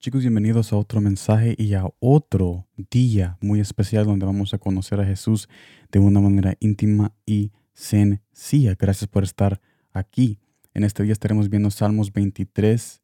Chicos, bienvenidos a otro mensaje y a otro día muy especial donde vamos a conocer a Jesús de una manera íntima y sencilla. Gracias por estar aquí. En este día estaremos viendo Salmos 23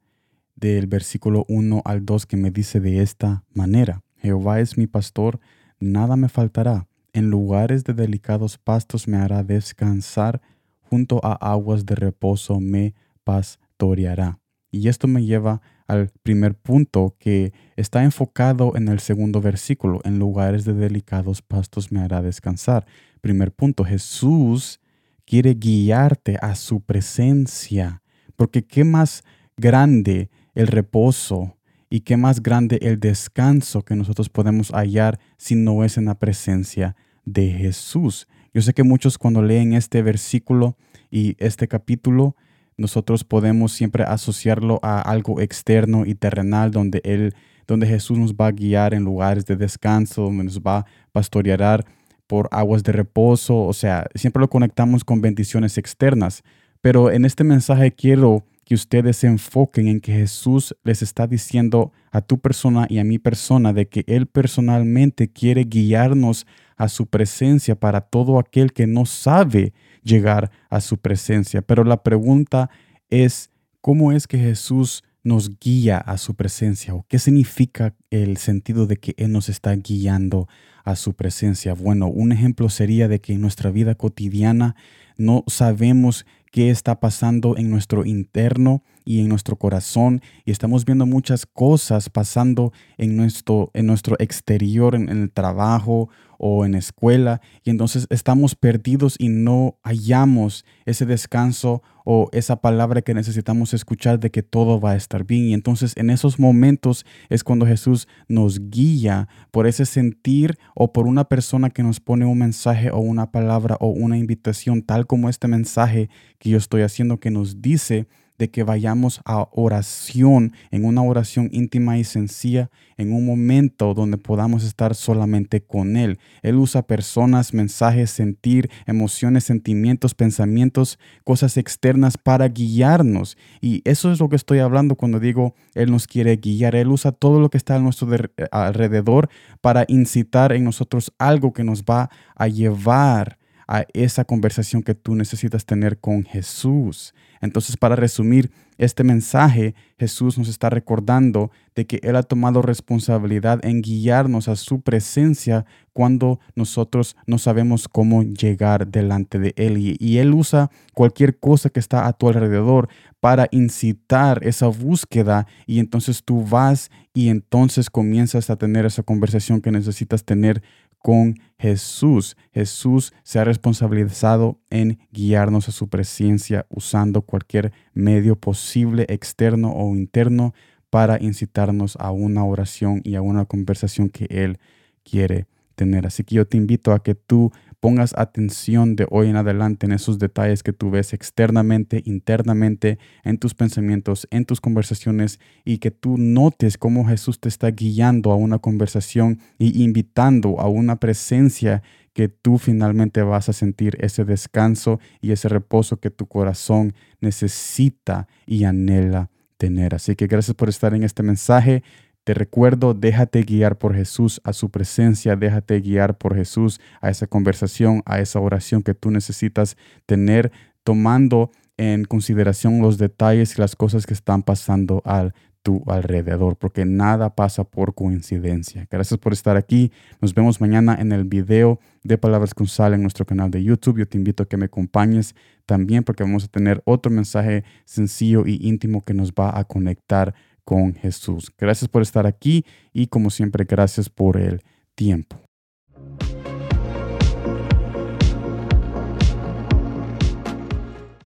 del versículo 1 al 2 que me dice de esta manera. Jehová es mi pastor, nada me faltará. En lugares de delicados pastos me hará descansar, junto a aguas de reposo me pastoreará. Y esto me lleva al primer punto que está enfocado en el segundo versículo, en lugares de delicados pastos me hará descansar. Primer punto, Jesús quiere guiarte a su presencia, porque qué más grande el reposo y qué más grande el descanso que nosotros podemos hallar si no es en la presencia de Jesús. Yo sé que muchos cuando leen este versículo y este capítulo, nosotros podemos siempre asociarlo a algo externo y terrenal donde él donde Jesús nos va a guiar en lugares de descanso, donde nos va a pastorear por aguas de reposo, o sea, siempre lo conectamos con bendiciones externas, pero en este mensaje quiero que ustedes se enfoquen en que Jesús les está diciendo a tu persona y a mi persona de que Él personalmente quiere guiarnos a su presencia para todo aquel que no sabe llegar a su presencia. Pero la pregunta es, ¿cómo es que Jesús nos guía a su presencia? ¿O qué significa el sentido de que Él nos está guiando a su presencia? Bueno, un ejemplo sería de que en nuestra vida cotidiana no sabemos qué está pasando en nuestro interno y en nuestro corazón. Y estamos viendo muchas cosas pasando en nuestro, en nuestro exterior, en el trabajo o en escuela y entonces estamos perdidos y no hallamos ese descanso o esa palabra que necesitamos escuchar de que todo va a estar bien. Y entonces en esos momentos es cuando Jesús nos guía por ese sentir o por una persona que nos pone un mensaje o una palabra o una invitación, tal como este mensaje que yo estoy haciendo que nos dice de que vayamos a oración, en una oración íntima y sencilla, en un momento donde podamos estar solamente con Él. Él usa personas, mensajes, sentir, emociones, sentimientos, pensamientos, cosas externas para guiarnos. Y eso es lo que estoy hablando cuando digo Él nos quiere guiar. Él usa todo lo que está a nuestro alrededor para incitar en nosotros algo que nos va a llevar a esa conversación que tú necesitas tener con Jesús. Entonces, para resumir este mensaje, Jesús nos está recordando de que Él ha tomado responsabilidad en guiarnos a su presencia cuando nosotros no sabemos cómo llegar delante de Él. Y, Él usa cualquier cosa que está a tu alrededor para incitar esa búsqueda y entonces tú vas y entonces comienzas a tener esa conversación que necesitas tener con Jesús. Jesús se ha responsabilizado en guiarnos a su presencia usando cualquier medio posible, externo o interno, para incitarnos a una oración y a una conversación que Él quiere tener. Así que yo te invito a que tú pongas atención de hoy en adelante en esos detalles que tú ves externamente, internamente, en tus pensamientos, en tus conversaciones y que tú notes cómo Jesús te está guiando a una conversación y invitando a una presencia que tú finalmente vas a sentir ese descanso y ese reposo que tu corazón necesita y anhela tener. Así que gracias por estar en este mensaje. Te recuerdo, déjate guiar por Jesús a su presencia, déjate guiar por Jesús a esa conversación, a esa oración que tú necesitas tener, tomando en consideración los detalles y las cosas que están pasando al tu alrededor, porque nada pasa por coincidencia. Gracias por estar aquí. Nos vemos mañana en el video de Palabras con Sal en nuestro canal de YouTube. Yo te invito a que me acompañes también porque vamos a tener otro mensaje sencillo y íntimo que nos va a conectar con Jesús. Gracias por estar aquí y como siempre, gracias por el tiempo.